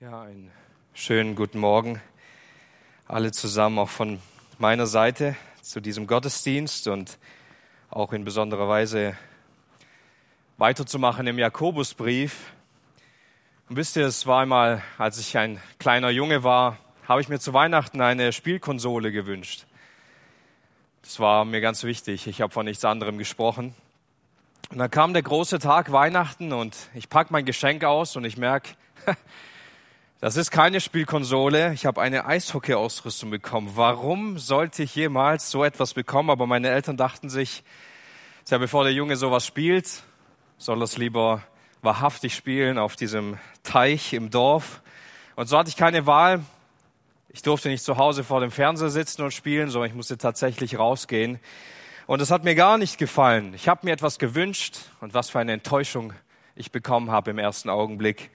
Ja, einen schönen guten Morgen alle zusammen, auch von meiner Seite zu diesem Gottesdienst und auch in besonderer Weise weiterzumachen im Jakobusbrief. Und wisst ihr, es war einmal, als ich ein kleiner Junge war, habe ich mir zu Weihnachten eine Spielkonsole gewünscht. Das war mir ganz wichtig. Ich habe von nichts anderem gesprochen. Und dann kam der große Tag Weihnachten und ich packe mein Geschenk aus und ich merke, Das ist keine Spielkonsole. Ich habe eine Eishockey-Ausrüstung bekommen. Warum sollte ich jemals so etwas bekommen? Aber meine Eltern dachten sich, ja, bevor der Junge sowas spielt, soll er es lieber wahrhaftig spielen auf diesem Teich im Dorf. Und so hatte ich keine Wahl. Ich durfte nicht zu Hause vor dem Fernseher sitzen und spielen, sondern ich musste tatsächlich rausgehen. Und es hat mir gar nicht gefallen. Ich habe mir etwas gewünscht und was für eine Enttäuschung ich bekommen habe im ersten Augenblick.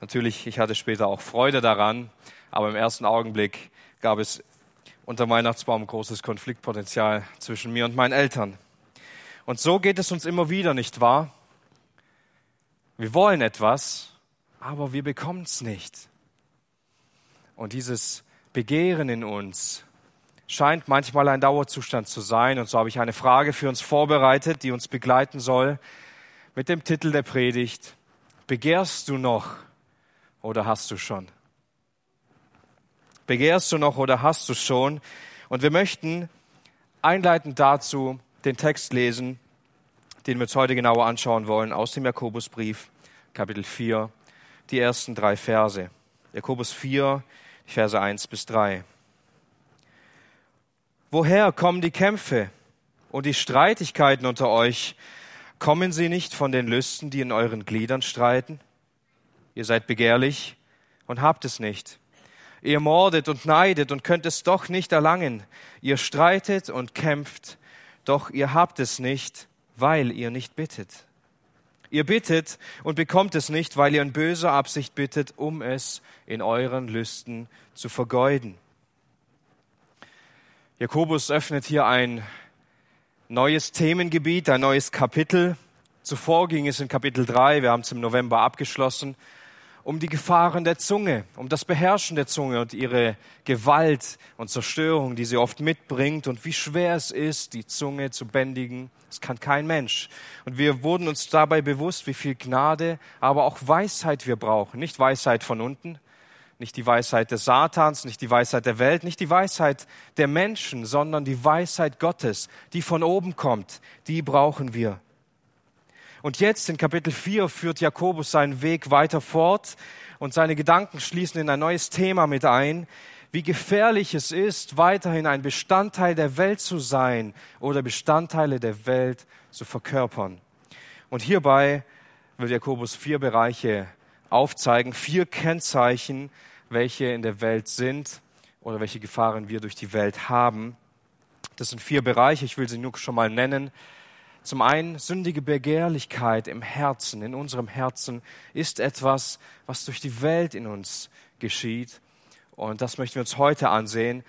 Natürlich, ich hatte später auch Freude daran, aber im ersten Augenblick gab es unter Weihnachtsbaum großes Konfliktpotenzial zwischen mir und meinen Eltern. Und so geht es uns immer wieder, nicht wahr? Wir wollen etwas, aber wir bekommen es nicht. Und dieses Begehren in uns scheint manchmal ein Dauerzustand zu sein. Und so habe ich eine Frage für uns vorbereitet, die uns begleiten soll, mit dem Titel der Predigt. Begehrst du noch oder hast du schon? Begehrst du noch oder hast du schon? Und wir möchten einleitend dazu den Text lesen, den wir uns heute genauer anschauen wollen, aus dem Jakobusbrief, Kapitel 4, die ersten drei Verse. Jakobus 4, Verse 1 bis 3. Woher kommen die Kämpfe und die Streitigkeiten unter euch? Kommen sie nicht von den Lüsten, die in euren Gliedern streiten? Ihr seid begehrlich und habt es nicht. Ihr mordet und neidet und könnt es doch nicht erlangen. Ihr streitet und kämpft, doch ihr habt es nicht, weil ihr nicht bittet. Ihr bittet und bekommt es nicht, weil ihr in böser Absicht bittet, um es in euren Lüsten zu vergeuden. Jakobus öffnet hier ein neues Themengebiet, ein neues Kapitel. Zuvor ging es in Kapitel 3, wir haben es im November abgeschlossen, um die Gefahren der Zunge, um das Beherrschen der Zunge und ihre Gewalt und Zerstörung, die sie oft mitbringt und wie schwer es ist, die Zunge zu bändigen. Das kann kein Mensch. Und wir wurden uns dabei bewusst, wie viel Gnade, aber auch Weisheit wir brauchen. Nicht Weisheit von unten, nicht die Weisheit des Satans, nicht die Weisheit der Welt, nicht die Weisheit der Menschen, sondern die Weisheit Gottes, die von oben kommt. Die brauchen wir. Und jetzt in Kapitel 4 führt Jakobus seinen Weg weiter fort und seine Gedanken schließen in ein neues Thema mit ein, wie gefährlich es ist, weiterhin ein Bestandteil der Welt zu sein oder Bestandteile der Welt zu verkörpern. Und hierbei will Jakobus vier Bereiche aufzeigen, vier Kennzeichen, welche in der Welt sind oder welche Gefahren wir durch die Welt haben. Das sind vier Bereiche, ich will sie nur schon mal nennen. Zum einen, sündige Begehrlichkeit im Herzen, in unserem Herzen, ist etwas, was durch die Welt in uns geschieht. Und das möchten wir uns heute ansehen.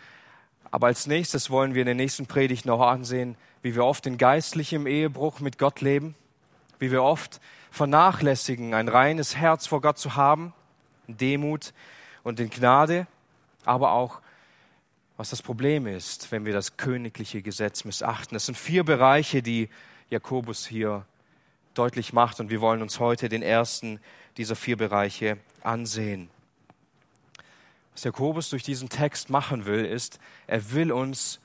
Aber als nächstes wollen wir in der nächsten Predigt noch ansehen, wie wir oft in geistlichem Ehebruch mit Gott leben, wie wir oft vernachlässigen, ein reines Herz vor Gott zu haben, Demut und in Gnade, aber auch was das Problem ist, wenn wir das königliche Gesetz missachten. Es sind vier Bereiche, die Jakobus hier deutlich macht. Und wir wollen uns heute den ersten dieser vier Bereiche ansehen. Was Jakobus durch diesen Text machen will, ist, er will uns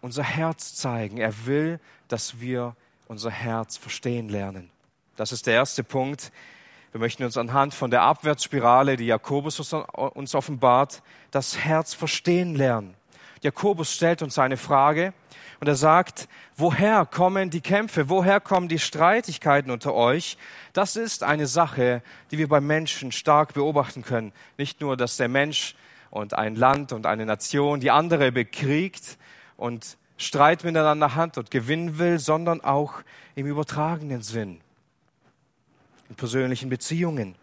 unser Herz zeigen. Er will, dass wir unser Herz verstehen lernen. Das ist der erste Punkt. Wir möchten uns anhand von der Abwärtsspirale, die Jakobus uns offenbart, das Herz verstehen lernen. Jakobus stellt uns eine Frage und er sagt, woher kommen die Kämpfe, woher kommen die Streitigkeiten unter euch? Das ist eine Sache, die wir beim Menschen stark beobachten können. Nicht nur, dass der Mensch und ein Land und eine Nation die andere bekriegt und Streit miteinander hat und gewinnen will, sondern auch im übertragenen Sinn, in persönlichen Beziehungen.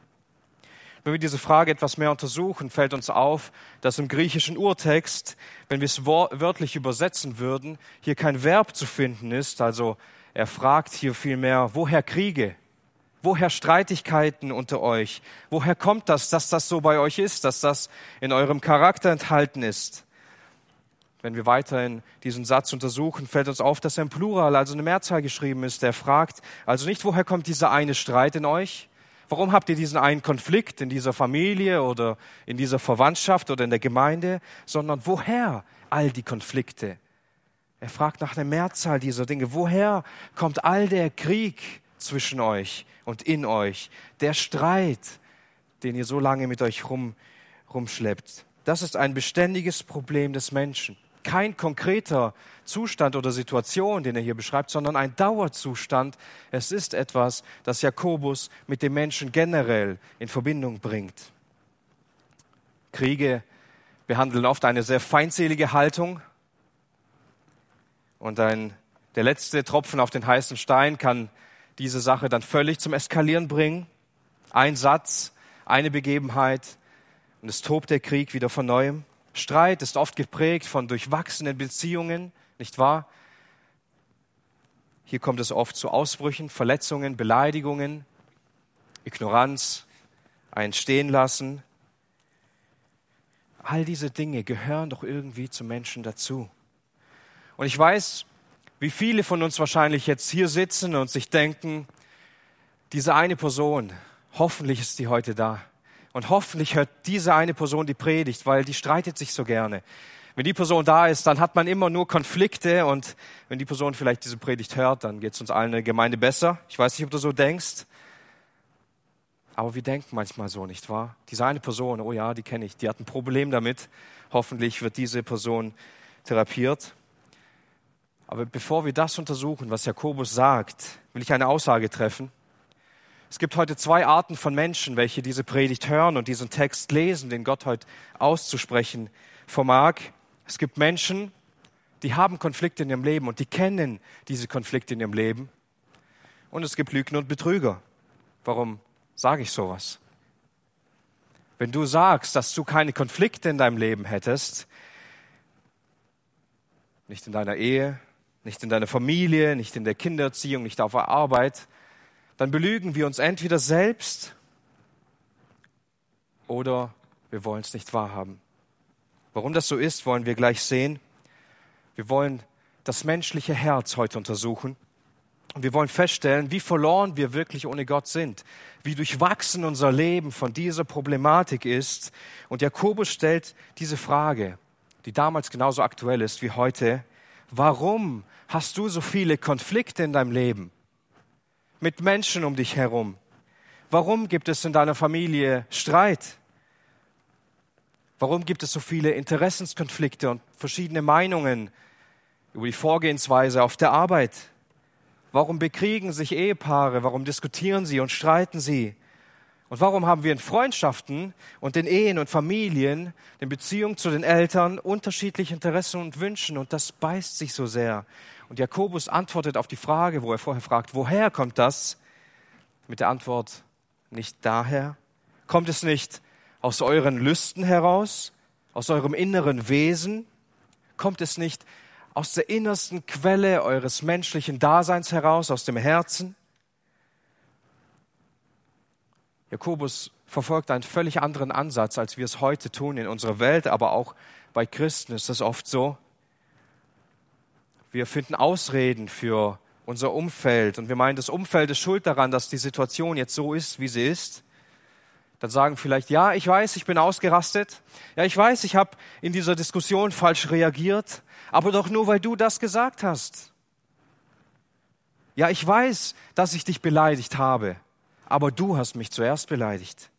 Wenn wir diese Frage etwas mehr untersuchen, fällt uns auf, dass im griechischen Urtext, wenn wir es wörtlich übersetzen würden, hier kein Verb zu finden ist. Also er fragt hier vielmehr, woher Kriege? Woher Streitigkeiten unter euch? Woher kommt das, dass das so bei euch ist, dass das in eurem Charakter enthalten ist? Wenn wir weiterhin diesen Satz untersuchen, fällt uns auf, dass er im Plural, also eine Mehrzahl geschrieben ist, der fragt, also nicht, woher kommt dieser eine Streit in euch? Warum habt ihr diesen einen Konflikt in dieser Familie oder in dieser Verwandtschaft oder in der Gemeinde, sondern woher all die Konflikte? Er fragt nach der Mehrzahl dieser Dinge. Woher kommt all der Krieg zwischen euch und in euch? Der Streit, den ihr so lange mit euch rum, rumschleppt. Das ist ein beständiges Problem des Menschen kein konkreter Zustand oder Situation, den er hier beschreibt, sondern ein Dauerzustand. Es ist etwas, das Jakobus mit dem Menschen generell in Verbindung bringt. Kriege behandeln oft eine sehr feindselige Haltung und ein, der letzte Tropfen auf den heißen Stein kann diese Sache dann völlig zum Eskalieren bringen. Ein Satz, eine Begebenheit und es tobt der Krieg wieder von neuem. Streit ist oft geprägt von durchwachsenen Beziehungen, nicht wahr? Hier kommt es oft zu Ausbrüchen, Verletzungen, Beleidigungen, Ignoranz, ein Stehenlassen. All diese Dinge gehören doch irgendwie zum Menschen dazu. Und ich weiß, wie viele von uns wahrscheinlich jetzt hier sitzen und sich denken, diese eine Person, hoffentlich ist die heute da. Und hoffentlich hört diese eine Person die Predigt, weil die streitet sich so gerne. Wenn die Person da ist, dann hat man immer nur Konflikte und wenn die Person vielleicht diese Predigt hört, dann geht es uns allen in der Gemeinde besser. Ich weiß nicht, ob du so denkst, aber wir denken manchmal so, nicht wahr? Diese eine Person, oh ja, die kenne ich, die hat ein Problem damit. Hoffentlich wird diese Person therapiert. Aber bevor wir das untersuchen, was Jakobus sagt, will ich eine Aussage treffen. Es gibt heute zwei Arten von Menschen, welche diese Predigt hören und diesen Text lesen, den Gott heute auszusprechen vermag. Es gibt Menschen, die haben Konflikte in ihrem Leben und die kennen diese Konflikte in ihrem Leben. Und es gibt Lügner und Betrüger. Warum sage ich sowas? Wenn du sagst, dass du keine Konflikte in deinem Leben hättest, nicht in deiner Ehe, nicht in deiner Familie, nicht in der Kindererziehung, nicht auf der Arbeit, dann belügen wir uns entweder selbst oder wir wollen es nicht wahrhaben. Warum das so ist, wollen wir gleich sehen. Wir wollen das menschliche Herz heute untersuchen. Und wir wollen feststellen, wie verloren wir wirklich ohne Gott sind, wie durchwachsen unser Leben von dieser Problematik ist. Und Jakobus stellt diese Frage, die damals genauso aktuell ist wie heute. Warum hast du so viele Konflikte in deinem Leben? Mit Menschen um dich herum? Warum gibt es in deiner Familie Streit? Warum gibt es so viele Interessenskonflikte und verschiedene Meinungen über die Vorgehensweise auf der Arbeit? Warum bekriegen sich Ehepaare? Warum diskutieren sie und streiten sie? Und warum haben wir in Freundschaften und in Ehen und Familien, in Beziehung zu den Eltern unterschiedliche Interessen und Wünschen und das beißt sich so sehr? Und Jakobus antwortet auf die Frage, wo er vorher fragt, woher kommt das? Mit der Antwort, nicht daher. Kommt es nicht aus euren Lüsten heraus, aus eurem inneren Wesen? Kommt es nicht aus der innersten Quelle eures menschlichen Daseins heraus, aus dem Herzen? Jakobus verfolgt einen völlig anderen Ansatz, als wir es heute tun in unserer Welt, aber auch bei Christen ist das oft so. Wir finden Ausreden für unser Umfeld und wir meinen, das Umfeld ist schuld daran, dass die Situation jetzt so ist, wie sie ist. Dann sagen vielleicht, ja, ich weiß, ich bin ausgerastet. Ja, ich weiß, ich habe in dieser Diskussion falsch reagiert, aber doch nur, weil du das gesagt hast. Ja, ich weiß, dass ich dich beleidigt habe, aber du hast mich zuerst beleidigt.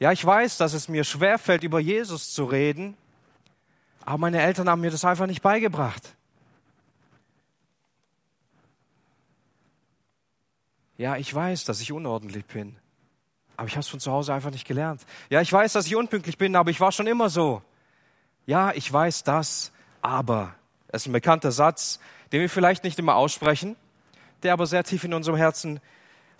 Ja, ich weiß, dass es mir schwerfällt, über Jesus zu reden, aber meine Eltern haben mir das einfach nicht beigebracht. Ja, ich weiß, dass ich unordentlich bin, aber ich habe es von zu Hause einfach nicht gelernt. Ja, ich weiß, dass ich unpünktlich bin, aber ich war schon immer so. Ja, ich weiß das, aber. Das ist ein bekannter Satz, den wir vielleicht nicht immer aussprechen, der aber sehr tief in unserem Herzen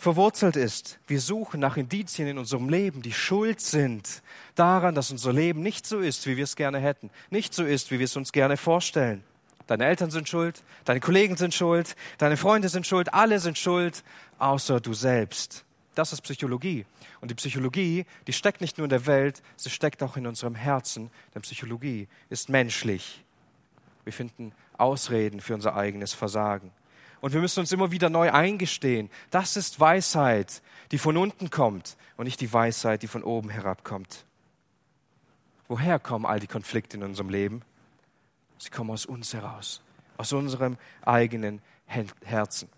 verwurzelt ist. Wir suchen nach Indizien in unserem Leben, die schuld sind daran, dass unser Leben nicht so ist, wie wir es gerne hätten, nicht so ist, wie wir es uns gerne vorstellen. Deine Eltern sind schuld, deine Kollegen sind schuld, deine Freunde sind schuld, alle sind schuld, außer du selbst. Das ist Psychologie. Und die Psychologie, die steckt nicht nur in der Welt, sie steckt auch in unserem Herzen, denn Psychologie ist menschlich. Wir finden Ausreden für unser eigenes Versagen. Und wir müssen uns immer wieder neu eingestehen, das ist Weisheit, die von unten kommt und nicht die Weisheit, die von oben herabkommt. Woher kommen all die Konflikte in unserem Leben? Sie kommen aus uns heraus, aus unserem eigenen Herzen.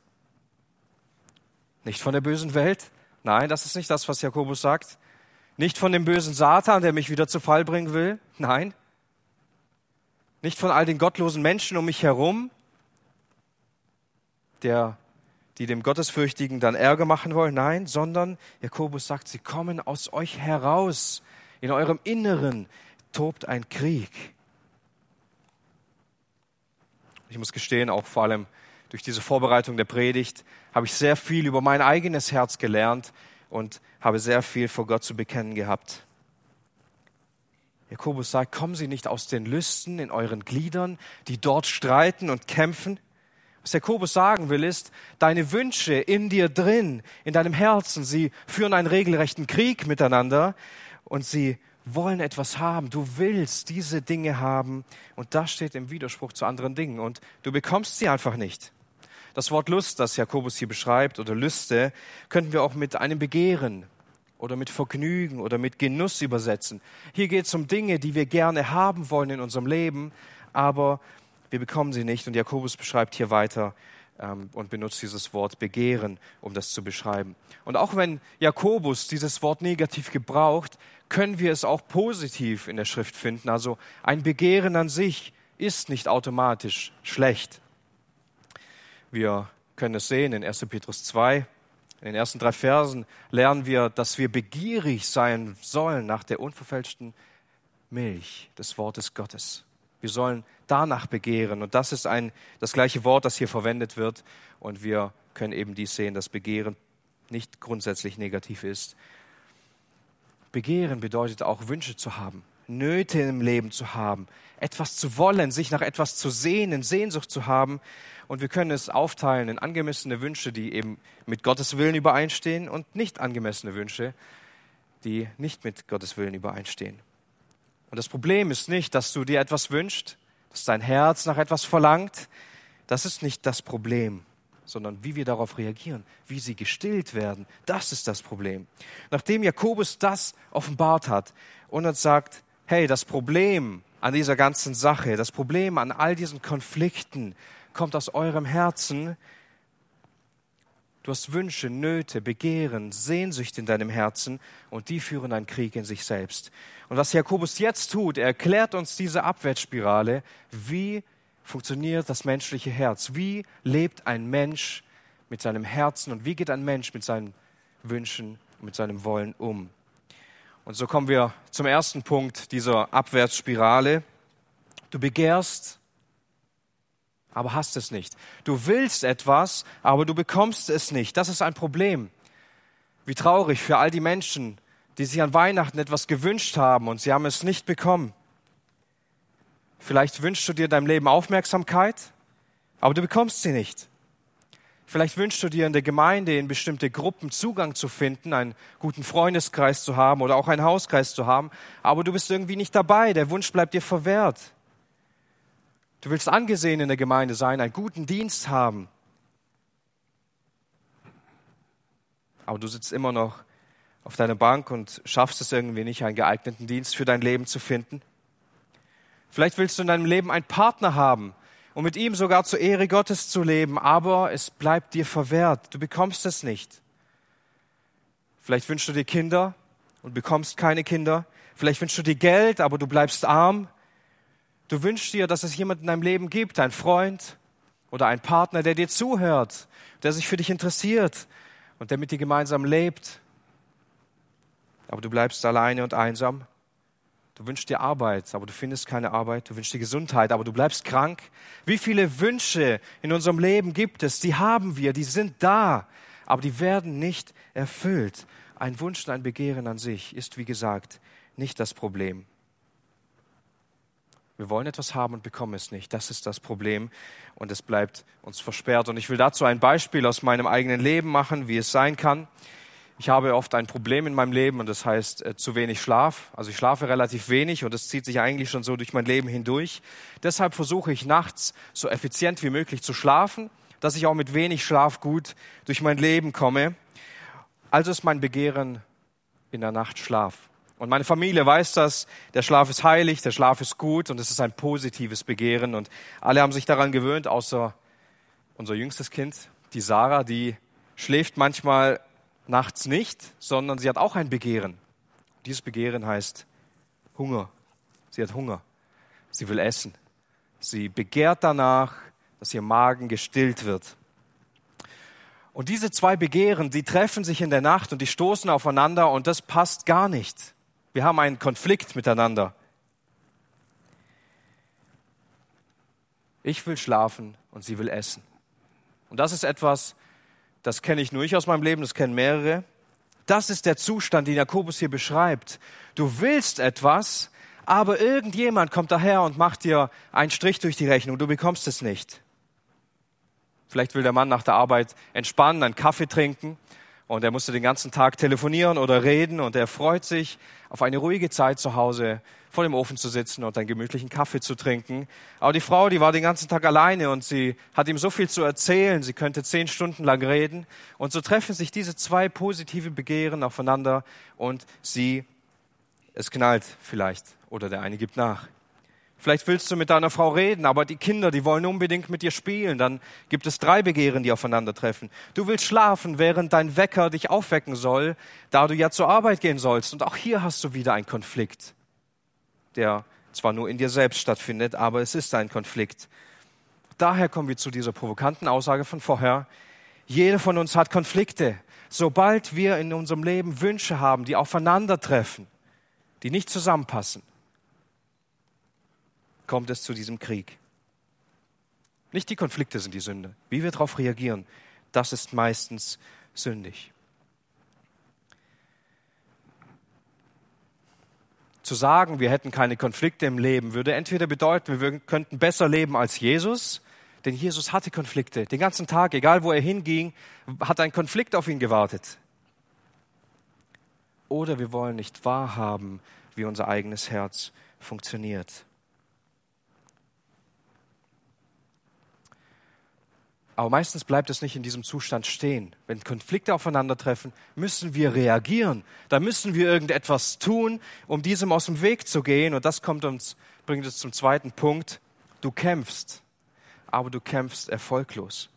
Nicht von der bösen Welt. Nein, das ist nicht das, was Jakobus sagt. Nicht von dem bösen Satan, der mich wieder zu Fall bringen will. Nein. Nicht von all den gottlosen Menschen um mich herum, der, die dem Gottesfürchtigen dann Ärger machen wollen. Nein, sondern Jakobus sagt, sie kommen aus euch heraus. In eurem Inneren tobt ein Krieg. Ich muss gestehen, auch vor allem durch diese Vorbereitung der Predigt habe ich sehr viel über mein eigenes Herz gelernt und habe sehr viel vor Gott zu bekennen gehabt. Jakobus sagt, kommen Sie nicht aus den Lüsten in euren Gliedern, die dort streiten und kämpfen. Was Jakobus sagen will, ist, deine Wünsche in dir drin, in deinem Herzen, sie führen einen regelrechten Krieg miteinander und sie wollen etwas haben. Du willst diese Dinge haben und das steht im Widerspruch zu anderen Dingen und du bekommst sie einfach nicht. Das Wort Lust, das Jakobus hier beschreibt, oder Lüste, könnten wir auch mit einem Begehren oder mit Vergnügen oder mit Genuss übersetzen. Hier geht es um Dinge, die wir gerne haben wollen in unserem Leben, aber wir bekommen sie nicht. Und Jakobus beschreibt hier weiter ähm, und benutzt dieses Wort Begehren, um das zu beschreiben. Und auch wenn Jakobus dieses Wort negativ gebraucht, können wir es auch positiv in der Schrift finden. Also ein Begehren an sich ist nicht automatisch schlecht. Wir können es sehen in 1. Petrus 2. In den ersten drei Versen lernen wir, dass wir begierig sein sollen nach der unverfälschten Milch des Wortes Gottes. Wir sollen danach begehren. Und das ist ein, das gleiche Wort, das hier verwendet wird. Und wir können eben dies sehen, dass Begehren nicht grundsätzlich negativ ist. Begehren bedeutet auch Wünsche zu haben, Nöte im Leben zu haben, etwas zu wollen, sich nach etwas zu sehnen, Sehnsucht zu haben. Und wir können es aufteilen in angemessene Wünsche, die eben mit Gottes Willen übereinstehen und nicht angemessene Wünsche, die nicht mit Gottes Willen übereinstehen. Und das Problem ist nicht, dass du dir etwas wünschst, dass dein Herz nach etwas verlangt. Das ist nicht das Problem, sondern wie wir darauf reagieren, wie sie gestillt werden. Das ist das Problem. Nachdem Jakobus das offenbart hat und uns sagt, hey, das Problem an dieser ganzen Sache, das Problem an all diesen Konflikten, kommt aus eurem Herzen. Du hast Wünsche, Nöte, Begehren, Sehnsucht in deinem Herzen und die führen einen Krieg in sich selbst. Und was Jakobus jetzt tut, er erklärt uns diese Abwärtsspirale, wie funktioniert das menschliche Herz, wie lebt ein Mensch mit seinem Herzen und wie geht ein Mensch mit seinen Wünschen mit seinem Wollen um. Und so kommen wir zum ersten Punkt dieser Abwärtsspirale. Du begehrst, aber hast es nicht. Du willst etwas, aber du bekommst es nicht. Das ist ein Problem. Wie traurig für all die Menschen, die sich an Weihnachten etwas gewünscht haben und sie haben es nicht bekommen. Vielleicht wünschst du dir in deinem Leben Aufmerksamkeit, aber du bekommst sie nicht. Vielleicht wünschst du dir in der Gemeinde in bestimmte Gruppen Zugang zu finden, einen guten Freundeskreis zu haben oder auch einen Hauskreis zu haben, aber du bist irgendwie nicht dabei. Der Wunsch bleibt dir verwehrt. Du willst angesehen in der Gemeinde sein, einen guten Dienst haben. Aber du sitzt immer noch auf deiner Bank und schaffst es irgendwie nicht, einen geeigneten Dienst für dein Leben zu finden. Vielleicht willst du in deinem Leben einen Partner haben und mit ihm sogar zur Ehre Gottes zu leben, aber es bleibt dir verwehrt. Du bekommst es nicht. Vielleicht wünschst du dir Kinder und bekommst keine Kinder. Vielleicht wünschst du dir Geld, aber du bleibst arm. Du wünschst dir, dass es jemanden in deinem Leben gibt, ein Freund oder ein Partner, der dir zuhört, der sich für dich interessiert und der mit dir gemeinsam lebt. Aber du bleibst alleine und einsam. Du wünschst dir Arbeit, aber du findest keine Arbeit. Du wünschst dir Gesundheit, aber du bleibst krank. Wie viele Wünsche in unserem Leben gibt es? Die haben wir, die sind da, aber die werden nicht erfüllt. Ein Wunsch und ein Begehren an sich ist, wie gesagt, nicht das Problem. Wir wollen etwas haben und bekommen es nicht. Das ist das Problem und es bleibt uns versperrt. Und ich will dazu ein Beispiel aus meinem eigenen Leben machen, wie es sein kann. Ich habe oft ein Problem in meinem Leben und das heißt äh, zu wenig Schlaf. Also ich schlafe relativ wenig und das zieht sich eigentlich schon so durch mein Leben hindurch. Deshalb versuche ich nachts so effizient wie möglich zu schlafen, dass ich auch mit wenig Schlaf gut durch mein Leben komme. Also ist mein Begehren in der Nacht Schlaf. Und meine Familie weiß das. Der Schlaf ist heilig, der Schlaf ist gut und es ist ein positives Begehren. Und alle haben sich daran gewöhnt, außer unser jüngstes Kind, die Sarah, die schläft manchmal nachts nicht, sondern sie hat auch ein Begehren. Dieses Begehren heißt Hunger. Sie hat Hunger. Sie will essen. Sie begehrt danach, dass ihr Magen gestillt wird. Und diese zwei Begehren, die treffen sich in der Nacht und die stoßen aufeinander und das passt gar nicht. Wir haben einen Konflikt miteinander. Ich will schlafen und sie will essen. Und das ist etwas, das kenne ich nur ich aus meinem Leben, das kennen mehrere. Das ist der Zustand, den Jakobus hier beschreibt. Du willst etwas, aber irgendjemand kommt daher und macht dir einen Strich durch die Rechnung. Du bekommst es nicht. Vielleicht will der Mann nach der Arbeit entspannen, einen Kaffee trinken und er musste den ganzen Tag telefonieren oder reden und er freut sich auf eine ruhige Zeit zu Hause vor dem Ofen zu sitzen und einen gemütlichen Kaffee zu trinken. Aber die Frau, die war den ganzen Tag alleine und sie hat ihm so viel zu erzählen, sie könnte zehn Stunden lang reden. Und so treffen sich diese zwei positive Begehren aufeinander und sie, es knallt vielleicht oder der eine gibt nach. Vielleicht willst du mit deiner Frau reden, aber die Kinder, die wollen unbedingt mit dir spielen. Dann gibt es drei Begehren, die aufeinandertreffen. Du willst schlafen, während dein Wecker dich aufwecken soll, da du ja zur Arbeit gehen sollst. Und auch hier hast du wieder einen Konflikt, der zwar nur in dir selbst stattfindet, aber es ist ein Konflikt. Daher kommen wir zu dieser provokanten Aussage von vorher. Jeder von uns hat Konflikte. Sobald wir in unserem Leben Wünsche haben, die aufeinandertreffen, die nicht zusammenpassen, kommt es zu diesem Krieg. Nicht die Konflikte sind die Sünde. Wie wir darauf reagieren, das ist meistens sündig. Zu sagen, wir hätten keine Konflikte im Leben, würde entweder bedeuten, wir könnten besser leben als Jesus, denn Jesus hatte Konflikte. Den ganzen Tag, egal wo er hinging, hat ein Konflikt auf ihn gewartet. Oder wir wollen nicht wahrhaben, wie unser eigenes Herz funktioniert. Aber meistens bleibt es nicht in diesem Zustand stehen. Wenn Konflikte aufeinandertreffen, müssen wir reagieren. Da müssen wir irgendetwas tun, um diesem aus dem Weg zu gehen. Und das kommt uns, bringt uns zum zweiten Punkt. Du kämpfst, aber du kämpfst erfolglos.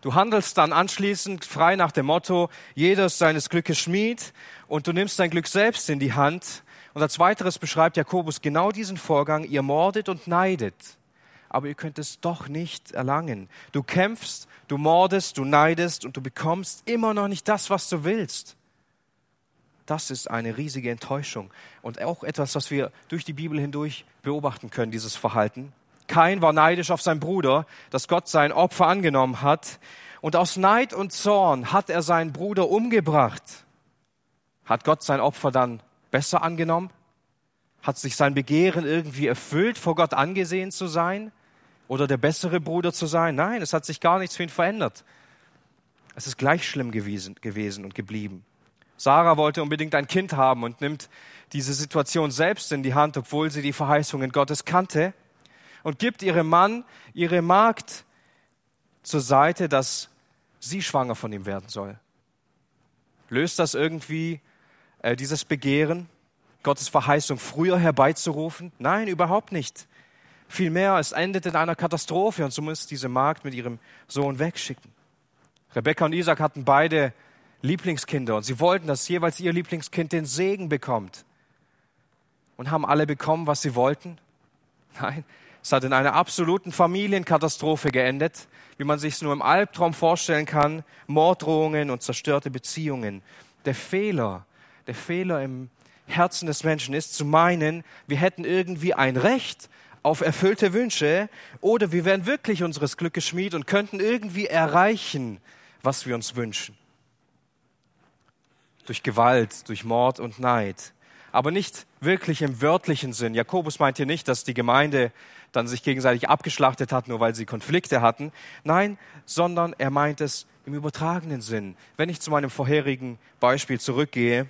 Du handelst dann anschließend frei nach dem Motto, jeder ist seines Glückes Schmied und du nimmst dein Glück selbst in die Hand. Und als weiteres beschreibt Jakobus genau diesen Vorgang, ihr mordet und neidet aber ihr könnt es doch nicht erlangen. Du kämpfst, du mordest, du neidest und du bekommst immer noch nicht das, was du willst. Das ist eine riesige Enttäuschung und auch etwas, was wir durch die Bibel hindurch beobachten können, dieses Verhalten. Kain war neidisch auf seinen Bruder, dass Gott sein Opfer angenommen hat. Und aus Neid und Zorn hat er seinen Bruder umgebracht. Hat Gott sein Opfer dann besser angenommen? Hat sich sein Begehren irgendwie erfüllt, vor Gott angesehen zu sein? Oder der bessere Bruder zu sein. Nein, es hat sich gar nichts für ihn verändert. Es ist gleich schlimm gewesen, gewesen und geblieben. Sarah wollte unbedingt ein Kind haben und nimmt diese Situation selbst in die Hand, obwohl sie die Verheißungen Gottes kannte und gibt ihrem Mann, ihre Magd zur Seite, dass sie schwanger von ihm werden soll. Löst das irgendwie äh, dieses Begehren, Gottes Verheißung früher herbeizurufen? Nein, überhaupt nicht. Vielmehr, es endet in einer Katastrophe und so muss diese Magd mit ihrem Sohn wegschicken. Rebekka und Isaac hatten beide Lieblingskinder und sie wollten, dass jeweils ihr Lieblingskind den Segen bekommt. Und haben alle bekommen, was sie wollten? Nein, es hat in einer absoluten Familienkatastrophe geendet, wie man sich es nur im Albtraum vorstellen kann. Morddrohungen und zerstörte Beziehungen. Der Fehler, der Fehler im Herzen des Menschen ist zu meinen, wir hätten irgendwie ein Recht auf erfüllte Wünsche oder wir wären wirklich unseres Glückes Schmied und könnten irgendwie erreichen, was wir uns wünschen. Durch Gewalt, durch Mord und Neid. aber nicht wirklich im wörtlichen Sinn. Jakobus meint hier nicht, dass die Gemeinde dann sich gegenseitig abgeschlachtet hat, nur weil sie Konflikte hatten. Nein, sondern er meint es im übertragenen Sinn. Wenn ich zu meinem vorherigen Beispiel zurückgehe,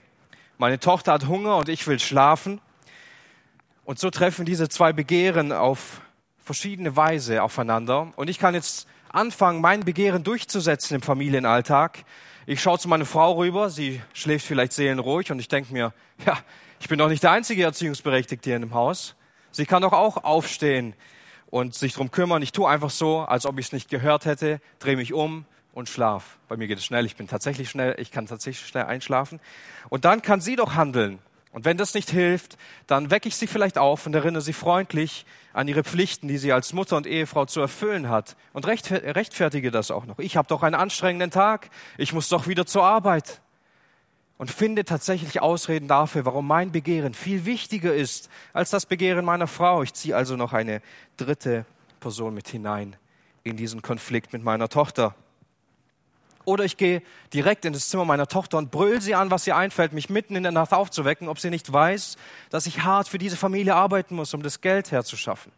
meine Tochter hat Hunger und ich will schlafen. Und so treffen diese zwei Begehren auf verschiedene Weise aufeinander. Und ich kann jetzt anfangen, mein Begehren durchzusetzen im Familienalltag. Ich schaue zu meiner Frau rüber, sie schläft vielleicht seelenruhig und ich denke mir, ja, ich bin doch nicht der einzige Erziehungsberechtigte hier in dem Haus. Sie kann doch auch aufstehen und sich drum kümmern. Ich tue einfach so, als ob ich es nicht gehört hätte, drehe mich um und schlaf. Bei mir geht es schnell. Ich bin tatsächlich schnell. Ich kann tatsächlich schnell einschlafen. Und dann kann sie doch handeln. Und wenn das nicht hilft, dann wecke ich sie vielleicht auf und erinnere sie freundlich an ihre Pflichten, die sie als Mutter und Ehefrau zu erfüllen hat. Und rechtfertige das auch noch. Ich habe doch einen anstrengenden Tag. Ich muss doch wieder zur Arbeit und finde tatsächlich Ausreden dafür, warum mein Begehren viel wichtiger ist als das Begehren meiner Frau. Ich ziehe also noch eine dritte Person mit hinein in diesen Konflikt mit meiner Tochter. Oder ich gehe direkt in das Zimmer meiner Tochter und brüll sie an, was ihr einfällt, mich mitten in der Nacht aufzuwecken, ob sie nicht weiß, dass ich hart für diese Familie arbeiten muss, um das Geld herzuschaffen.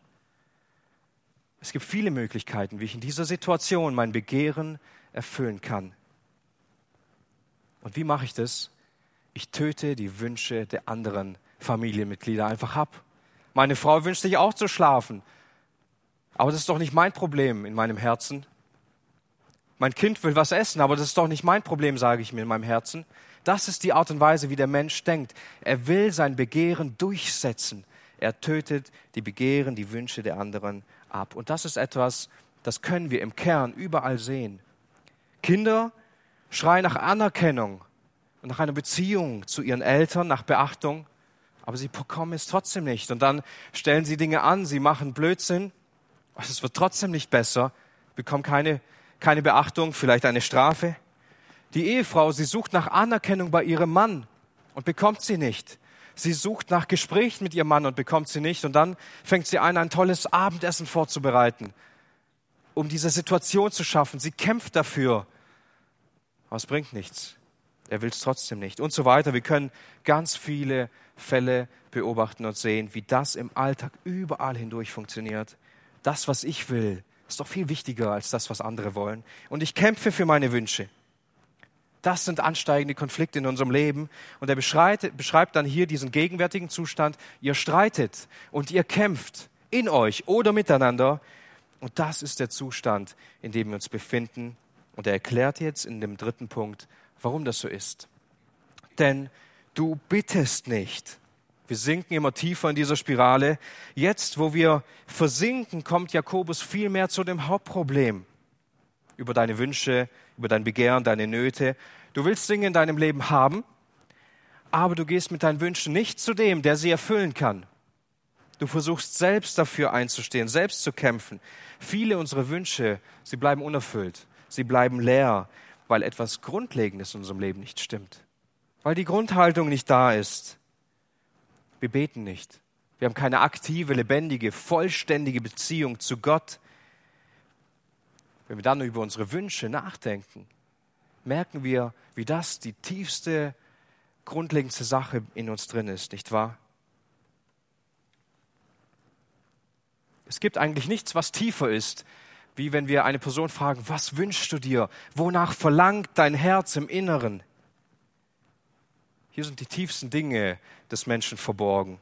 Es gibt viele Möglichkeiten, wie ich in dieser Situation mein Begehren erfüllen kann. Und wie mache ich das? Ich töte die Wünsche der anderen Familienmitglieder einfach ab. Meine Frau wünscht sich auch zu schlafen. Aber das ist doch nicht mein Problem in meinem Herzen. Mein Kind will was essen, aber das ist doch nicht mein Problem, sage ich mir in meinem Herzen. Das ist die Art und Weise, wie der Mensch denkt. Er will sein Begehren durchsetzen. Er tötet die Begehren, die Wünsche der anderen ab. Und das ist etwas, das können wir im Kern überall sehen. Kinder schreien nach Anerkennung und nach einer Beziehung zu ihren Eltern, nach Beachtung, aber sie bekommen es trotzdem nicht. Und dann stellen sie Dinge an, sie machen Blödsinn, es wird trotzdem nicht besser, bekommen keine, keine Beachtung, vielleicht eine Strafe. Die Ehefrau, sie sucht nach Anerkennung bei ihrem Mann und bekommt sie nicht. Sie sucht nach Gesprächen mit ihrem Mann und bekommt sie nicht. Und dann fängt sie an, ein tolles Abendessen vorzubereiten, um diese Situation zu schaffen. Sie kämpft dafür, aber es bringt nichts. Er will es trotzdem nicht. Und so weiter. Wir können ganz viele Fälle beobachten und sehen, wie das im Alltag überall hindurch funktioniert. Das, was ich will, ist doch viel wichtiger als das, was andere wollen. Und ich kämpfe für meine Wünsche. Das sind ansteigende Konflikte in unserem Leben. Und er beschreibt, dann hier diesen gegenwärtigen Zustand. Ihr streitet und ihr kämpft in euch oder miteinander. Und das ist der Zustand, in dem wir uns befinden und er erklärt jetzt in dem dritten Punkt, warum das so ist. Denn du bittest nicht. Wir sinken immer tiefer in dieser Spirale. Jetzt, wo wir versinken, kommt Jakobus viel mehr zu dem Hauptproblem. Über deine Wünsche, über dein Begehren, deine Nöte. Du willst Dinge in deinem Leben haben, aber du gehst mit deinen Wünschen nicht zu dem, der sie erfüllen kann. Du versuchst selbst dafür einzustehen, selbst zu kämpfen. Viele unserer Wünsche, sie bleiben unerfüllt sie bleiben leer, weil etwas Grundlegendes in unserem Leben nicht stimmt. Weil die Grundhaltung nicht da ist. Wir beten nicht. Wir haben keine aktive, lebendige, vollständige Beziehung zu Gott. Wenn wir dann über unsere Wünsche nachdenken, merken wir, wie das die tiefste, grundlegendste Sache in uns drin ist, nicht wahr? Es gibt eigentlich nichts, was tiefer ist wie wenn wir eine Person fragen, was wünschst du dir? Wonach verlangt dein Herz im Inneren? Hier sind die tiefsten Dinge des Menschen verborgen.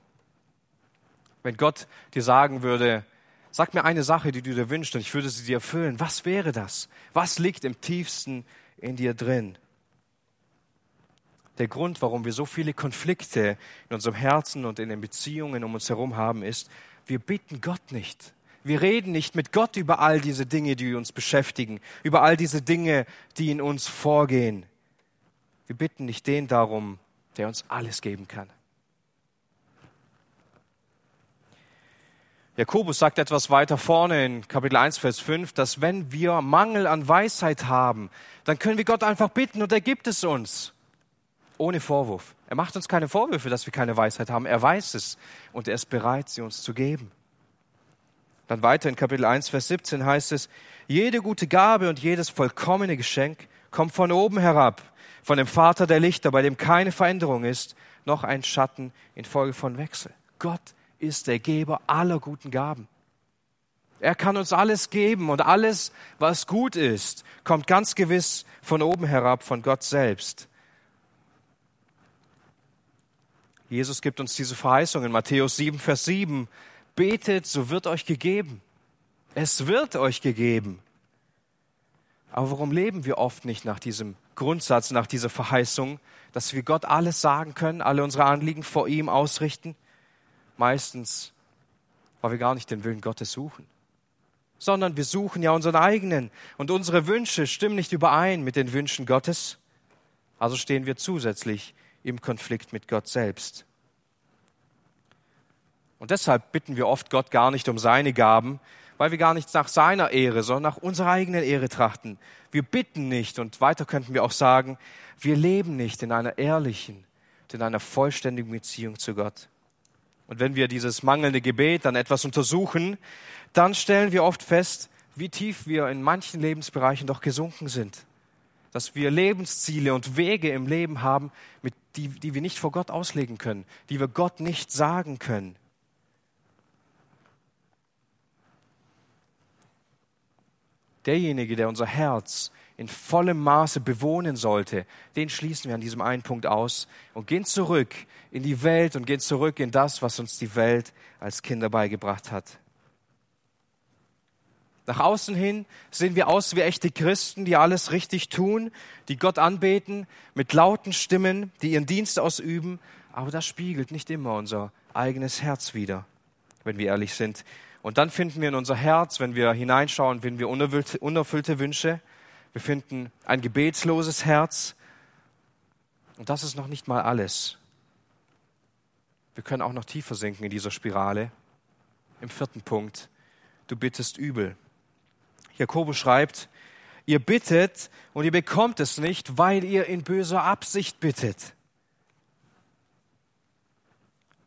Wenn Gott dir sagen würde, sag mir eine Sache, die du dir wünschst und ich würde sie dir erfüllen, was wäre das? Was liegt im tiefsten in dir drin? Der Grund, warum wir so viele Konflikte in unserem Herzen und in den Beziehungen um uns herum haben, ist, wir bitten Gott nicht. Wir reden nicht mit Gott über all diese Dinge, die uns beschäftigen, über all diese Dinge, die in uns vorgehen. Wir bitten nicht den darum, der uns alles geben kann. Jakobus sagt etwas weiter vorne in Kapitel 1, Vers 5, dass wenn wir Mangel an Weisheit haben, dann können wir Gott einfach bitten und er gibt es uns. Ohne Vorwurf. Er macht uns keine Vorwürfe, dass wir keine Weisheit haben. Er weiß es und er ist bereit, sie uns zu geben. Dann weiter in Kapitel 1, Vers 17 heißt es, jede gute Gabe und jedes vollkommene Geschenk kommt von oben herab, von dem Vater der Lichter, bei dem keine Veränderung ist, noch ein Schatten infolge von Wechsel. Gott ist der Geber aller guten Gaben. Er kann uns alles geben und alles, was gut ist, kommt ganz gewiss von oben herab, von Gott selbst. Jesus gibt uns diese Verheißung in Matthäus 7, Vers 7. Betet, so wird euch gegeben. Es wird euch gegeben. Aber warum leben wir oft nicht nach diesem Grundsatz, nach dieser Verheißung, dass wir Gott alles sagen können, alle unsere Anliegen vor ihm ausrichten? Meistens, weil wir gar nicht den Willen Gottes suchen, sondern wir suchen ja unseren eigenen und unsere Wünsche stimmen nicht überein mit den Wünschen Gottes. Also stehen wir zusätzlich im Konflikt mit Gott selbst. Und deshalb bitten wir oft Gott gar nicht um seine Gaben, weil wir gar nicht nach seiner Ehre, sondern nach unserer eigenen Ehre trachten. Wir bitten nicht und weiter könnten wir auch sagen, wir leben nicht in einer ehrlichen, in einer vollständigen Beziehung zu Gott. Und wenn wir dieses mangelnde Gebet dann etwas untersuchen, dann stellen wir oft fest, wie tief wir in manchen Lebensbereichen doch gesunken sind. Dass wir Lebensziele und Wege im Leben haben, mit die, die wir nicht vor Gott auslegen können, die wir Gott nicht sagen können. Derjenige, der unser Herz in vollem Maße bewohnen sollte, den schließen wir an diesem einen Punkt aus und gehen zurück in die Welt und gehen zurück in das, was uns die Welt als Kinder beigebracht hat. Nach außen hin sehen wir aus wie echte Christen, die alles richtig tun, die Gott anbeten, mit lauten Stimmen, die ihren Dienst ausüben, aber das spiegelt nicht immer unser eigenes Herz wider, wenn wir ehrlich sind. Und dann finden wir in unser Herz, wenn wir hineinschauen, finden wir unerfüllte, unerfüllte Wünsche. Wir finden ein gebetsloses Herz. Und das ist noch nicht mal alles. Wir können auch noch tiefer sinken in dieser Spirale. Im vierten Punkt, du bittest übel. Jakobus schreibt, ihr bittet und ihr bekommt es nicht, weil ihr in böser Absicht bittet.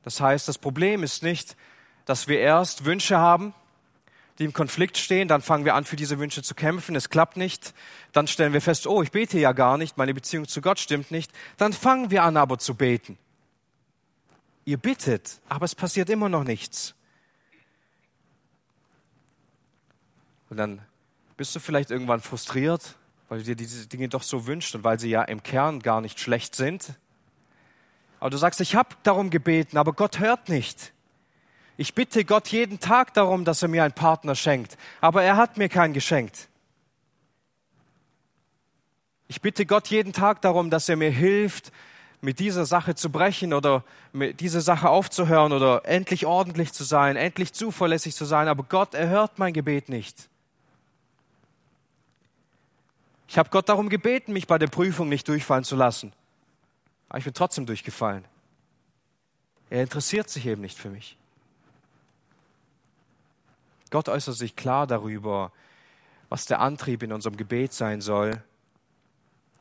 Das heißt, das Problem ist nicht, dass wir erst Wünsche haben, die im Konflikt stehen, dann fangen wir an, für diese Wünsche zu kämpfen, es klappt nicht, dann stellen wir fest, oh, ich bete ja gar nicht, meine Beziehung zu Gott stimmt nicht, dann fangen wir an, aber zu beten. Ihr bittet, aber es passiert immer noch nichts. Und dann bist du vielleicht irgendwann frustriert, weil du dir diese Dinge doch so wünschst und weil sie ja im Kern gar nicht schlecht sind. Aber du sagst, ich habe darum gebeten, aber Gott hört nicht. Ich bitte Gott jeden Tag darum, dass er mir einen Partner schenkt, aber er hat mir keinen geschenkt. Ich bitte Gott jeden Tag darum, dass er mir hilft, mit dieser Sache zu brechen oder mit dieser Sache aufzuhören oder endlich ordentlich zu sein, endlich zuverlässig zu sein, aber Gott erhört mein Gebet nicht. Ich habe Gott darum gebeten, mich bei der Prüfung nicht durchfallen zu lassen. Aber ich bin trotzdem durchgefallen. Er interessiert sich eben nicht für mich. Gott äußert sich klar darüber, was der Antrieb in unserem Gebet sein soll.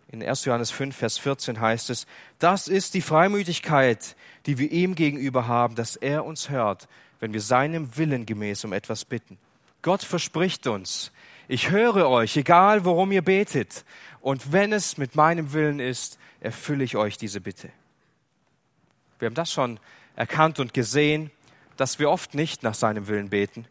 In 1. Johannes 5, Vers 14 heißt es, das ist die Freimütigkeit, die wir ihm gegenüber haben, dass er uns hört, wenn wir seinem Willen gemäß um etwas bitten. Gott verspricht uns, ich höre euch, egal worum ihr betet, und wenn es mit meinem Willen ist, erfülle ich euch diese Bitte. Wir haben das schon erkannt und gesehen, dass wir oft nicht nach seinem Willen beten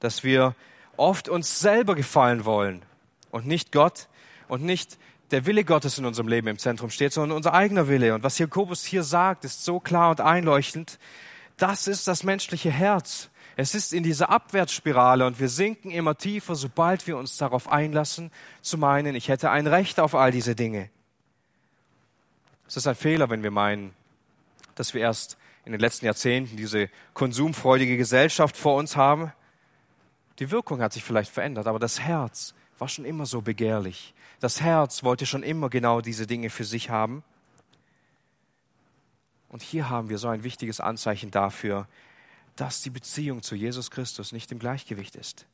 dass wir oft uns selber gefallen wollen und nicht Gott und nicht der Wille Gottes in unserem Leben im Zentrum steht, sondern unser eigener Wille. Und was Jakobus hier sagt, ist so klar und einleuchtend. Das ist das menschliche Herz. Es ist in dieser Abwärtsspirale und wir sinken immer tiefer, sobald wir uns darauf einlassen, zu meinen, ich hätte ein Recht auf all diese Dinge. Es ist ein Fehler, wenn wir meinen, dass wir erst in den letzten Jahrzehnten diese konsumfreudige Gesellschaft vor uns haben die Wirkung hat sich vielleicht verändert, aber das Herz war schon immer so begehrlich. Das Herz wollte schon immer genau diese Dinge für sich haben. Und hier haben wir so ein wichtiges Anzeichen dafür, dass die Beziehung zu Jesus Christus nicht im Gleichgewicht ist.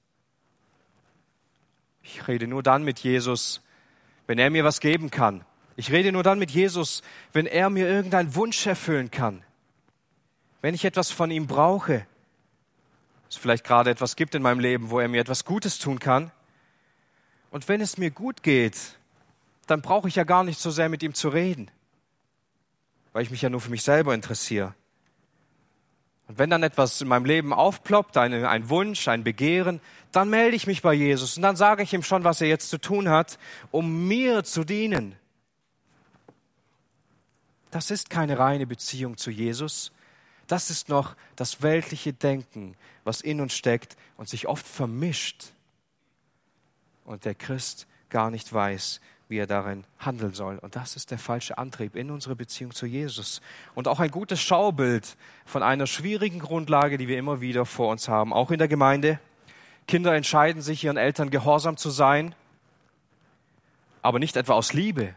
Ich rede nur dann mit Jesus, wenn er mir was geben kann. Ich rede nur dann mit Jesus, wenn er mir irgendeinen Wunsch erfüllen kann. Wenn ich etwas von ihm brauche, es vielleicht gerade etwas gibt in meinem Leben, wo er mir etwas Gutes tun kann. Und wenn es mir gut geht, dann brauche ich ja gar nicht so sehr mit ihm zu reden, weil ich mich ja nur für mich selber interessiere. Und wenn dann etwas in meinem Leben aufploppt, ein, ein Wunsch, ein Begehren, dann melde ich mich bei Jesus und dann sage ich ihm schon, was er jetzt zu tun hat, um mir zu dienen. Das ist keine reine Beziehung zu Jesus. Das ist noch das weltliche Denken, was in uns steckt und sich oft vermischt. Und der Christ gar nicht weiß, wie er darin handeln soll. Und das ist der falsche Antrieb in unserer Beziehung zu Jesus. Und auch ein gutes Schaubild von einer schwierigen Grundlage, die wir immer wieder vor uns haben, auch in der Gemeinde. Kinder entscheiden sich, ihren Eltern gehorsam zu sein, aber nicht etwa aus Liebe,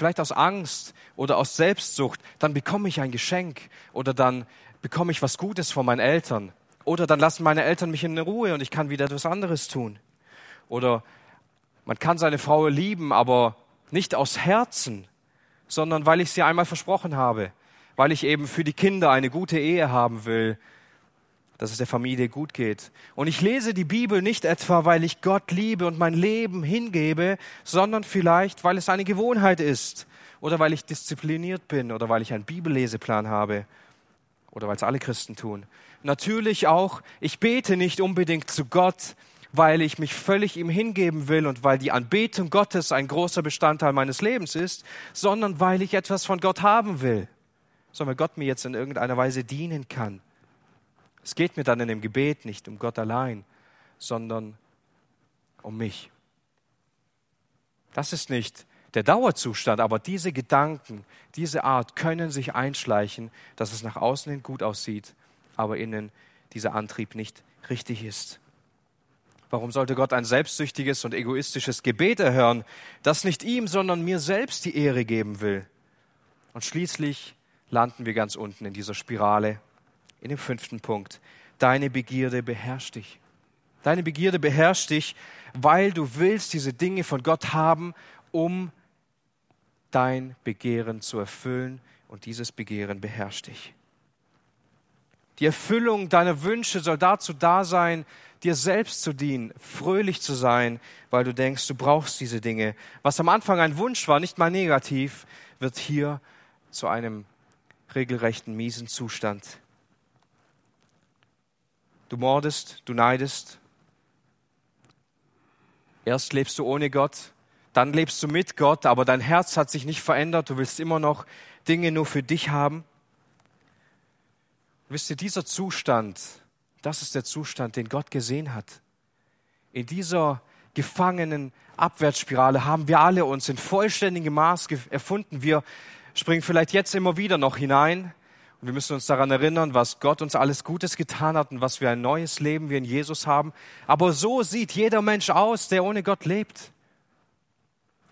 vielleicht aus Angst oder aus Selbstsucht. Dann bekomme ich ein Geschenk oder dann bekomme ich was Gutes von meinen Eltern. Oder dann lassen meine Eltern mich in Ruhe und ich kann wieder etwas anderes tun. Oder man kann seine Frau lieben, aber nicht aus Herzen, sondern weil ich sie einmal versprochen habe, weil ich eben für die Kinder eine gute Ehe haben will, dass es der Familie gut geht. Und ich lese die Bibel nicht etwa, weil ich Gott liebe und mein Leben hingebe, sondern vielleicht, weil es eine Gewohnheit ist oder weil ich diszipliniert bin oder weil ich einen Bibelleseplan habe oder weil es alle Christen tun. Natürlich auch, ich bete nicht unbedingt zu Gott, weil ich mich völlig ihm hingeben will und weil die Anbetung Gottes ein großer Bestandteil meines Lebens ist, sondern weil ich etwas von Gott haben will. Sondern weil Gott mir jetzt in irgendeiner Weise dienen kann. Es geht mir dann in dem Gebet nicht um Gott allein, sondern um mich. Das ist nicht der Dauerzustand, aber diese Gedanken, diese Art können sich einschleichen, dass es nach außen hin gut aussieht, aber innen dieser Antrieb nicht richtig ist. Warum sollte Gott ein selbstsüchtiges und egoistisches Gebet erhören, das nicht ihm, sondern mir selbst die Ehre geben will? Und schließlich landen wir ganz unten in dieser Spirale, in dem fünften Punkt. Deine Begierde beherrscht dich. Deine Begierde beherrscht dich, weil du willst diese Dinge von Gott haben, um dein Begehren zu erfüllen. Und dieses Begehren beherrscht dich. Die Erfüllung deiner Wünsche soll dazu da sein, dir selbst zu dienen, fröhlich zu sein, weil du denkst, du brauchst diese Dinge. Was am Anfang ein Wunsch war, nicht mal negativ, wird hier zu einem regelrechten miesen Zustand. Du mordest, du neidest. Erst lebst du ohne Gott, dann lebst du mit Gott, aber dein Herz hat sich nicht verändert. Du willst immer noch Dinge nur für dich haben. Wisst ihr, dieser Zustand das ist der Zustand, den Gott gesehen hat. In dieser gefangenen Abwärtsspirale haben wir alle uns in vollständigem Maß erfunden. Wir springen vielleicht jetzt immer wieder noch hinein und wir müssen uns daran erinnern, was Gott uns alles Gutes getan hat und was für ein neues Leben wir in Jesus haben. Aber so sieht jeder Mensch aus, der ohne Gott lebt.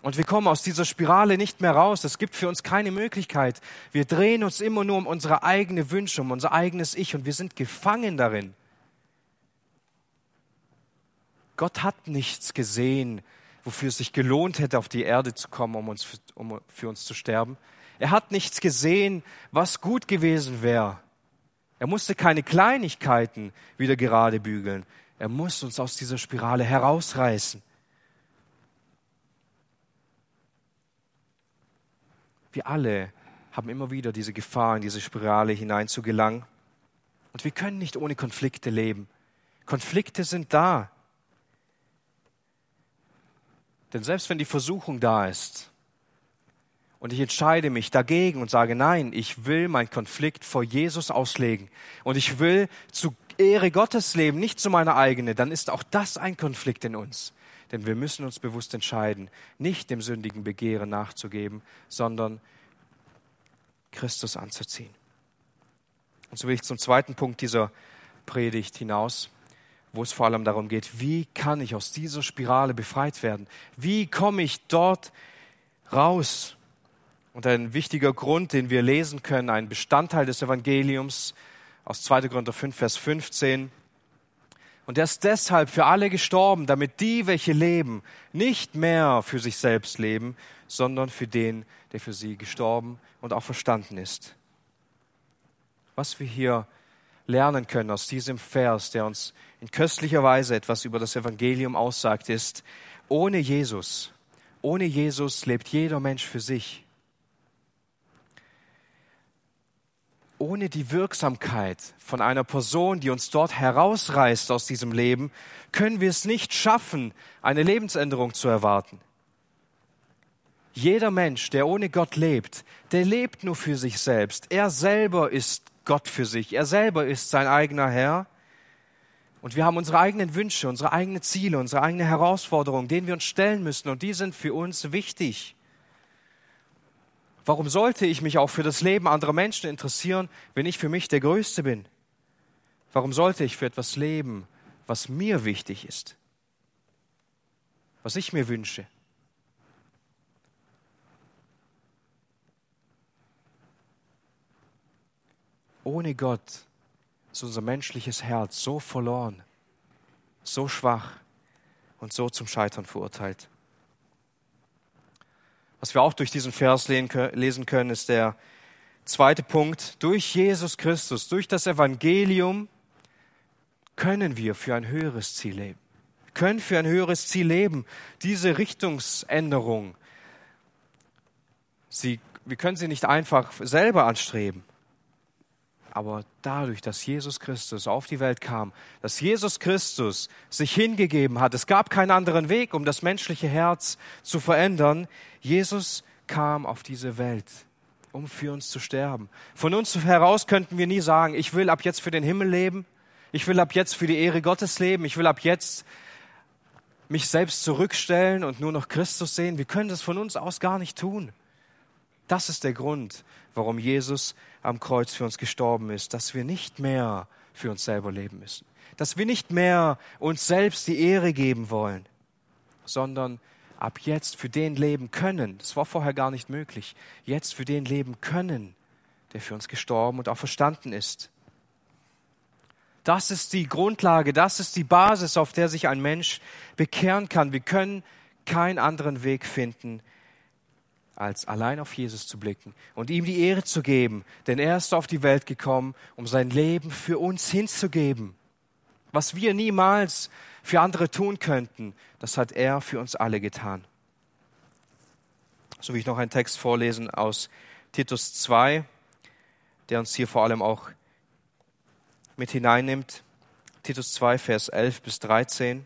Und wir kommen aus dieser Spirale nicht mehr raus. Es gibt für uns keine Möglichkeit. Wir drehen uns immer nur um unsere eigene Wünsche, um unser eigenes Ich und wir sind gefangen darin. Gott hat nichts gesehen, wofür es sich gelohnt hätte, auf die Erde zu kommen, um, uns, um für uns zu sterben. Er hat nichts gesehen, was gut gewesen wäre. Er musste keine Kleinigkeiten wieder gerade bügeln. Er muss uns aus dieser Spirale herausreißen. Wir alle haben immer wieder diese Gefahr, in diese Spirale hinein zu gelangen. Und wir können nicht ohne Konflikte leben. Konflikte sind da. Denn selbst wenn die Versuchung da ist und ich entscheide mich dagegen und sage, nein, ich will meinen Konflikt vor Jesus auslegen und ich will zu Ehre Gottes leben, nicht zu meiner eigenen, dann ist auch das ein Konflikt in uns. Denn wir müssen uns bewusst entscheiden, nicht dem sündigen Begehren nachzugeben, sondern Christus anzuziehen. Und so will ich zum zweiten Punkt dieser Predigt hinaus wo es vor allem darum geht, wie kann ich aus dieser Spirale befreit werden? Wie komme ich dort raus? Und ein wichtiger Grund, den wir lesen können, ein Bestandteil des Evangeliums aus 2. Korinther 5, Vers 15. Und er ist deshalb für alle gestorben, damit die, welche leben, nicht mehr für sich selbst leben, sondern für den, der für sie gestorben und auch verstanden ist. Was wir hier lernen können aus diesem Vers, der uns in köstlicher Weise etwas über das Evangelium aussagt, ist, ohne Jesus, Ohne Jesus lebt jeder Mensch für sich. Ohne die Wirksamkeit von einer Person, die uns dort herausreißt aus diesem Leben, können wir es nicht schaffen, eine Lebensänderung zu erwarten. Jeder Mensch, der ohne Gott lebt, der lebt nur für sich selbst. Er selber ist Gott für sich. Er selber ist sein eigener Herr. Und wir haben unsere eigenen Wünsche, unsere eigenen Ziele, unsere eigenen Herausforderungen, denen wir uns stellen müssen. Und die sind für uns wichtig. Warum sollte ich mich auch für das Leben anderer Menschen interessieren, wenn ich für mich der Größte bin? Warum sollte ich für etwas leben, was mir wichtig ist? Was ich mir wünsche? ohne Gott ist unser menschliches Herz so verloren, so schwach und so zum Scheitern verurteilt. Was wir auch durch diesen Vers lesen können, ist der zweite Punkt. Durch Jesus Christus, durch das Evangelium können wir für ein höheres Ziel leben. Wir können für ein höheres Ziel leben. Diese Richtungsänderung, sie, wir können sie nicht einfach selber anstreben. Aber dadurch, dass Jesus Christus auf die Welt kam, dass Jesus Christus sich hingegeben hat, es gab keinen anderen Weg, um das menschliche Herz zu verändern. Jesus kam auf diese Welt, um für uns zu sterben. Von uns heraus könnten wir nie sagen, ich will ab jetzt für den Himmel leben, ich will ab jetzt für die Ehre Gottes leben, ich will ab jetzt mich selbst zurückstellen und nur noch Christus sehen. Wir können das von uns aus gar nicht tun. Das ist der Grund, warum Jesus am Kreuz für uns gestorben ist, dass wir nicht mehr für uns selber leben müssen, dass wir nicht mehr uns selbst die Ehre geben wollen, sondern ab jetzt für den leben können. Das war vorher gar nicht möglich. Jetzt für den leben können, der für uns gestorben und auch verstanden ist. Das ist die Grundlage, das ist die Basis, auf der sich ein Mensch bekehren kann. Wir können keinen anderen Weg finden, als allein auf Jesus zu blicken und ihm die Ehre zu geben, denn er ist auf die Welt gekommen, um sein Leben für uns hinzugeben. Was wir niemals für andere tun könnten, das hat er für uns alle getan. So wie ich noch einen Text vorlesen aus Titus 2, der uns hier vor allem auch mit hineinnimmt. Titus 2, Vers 11 bis 13.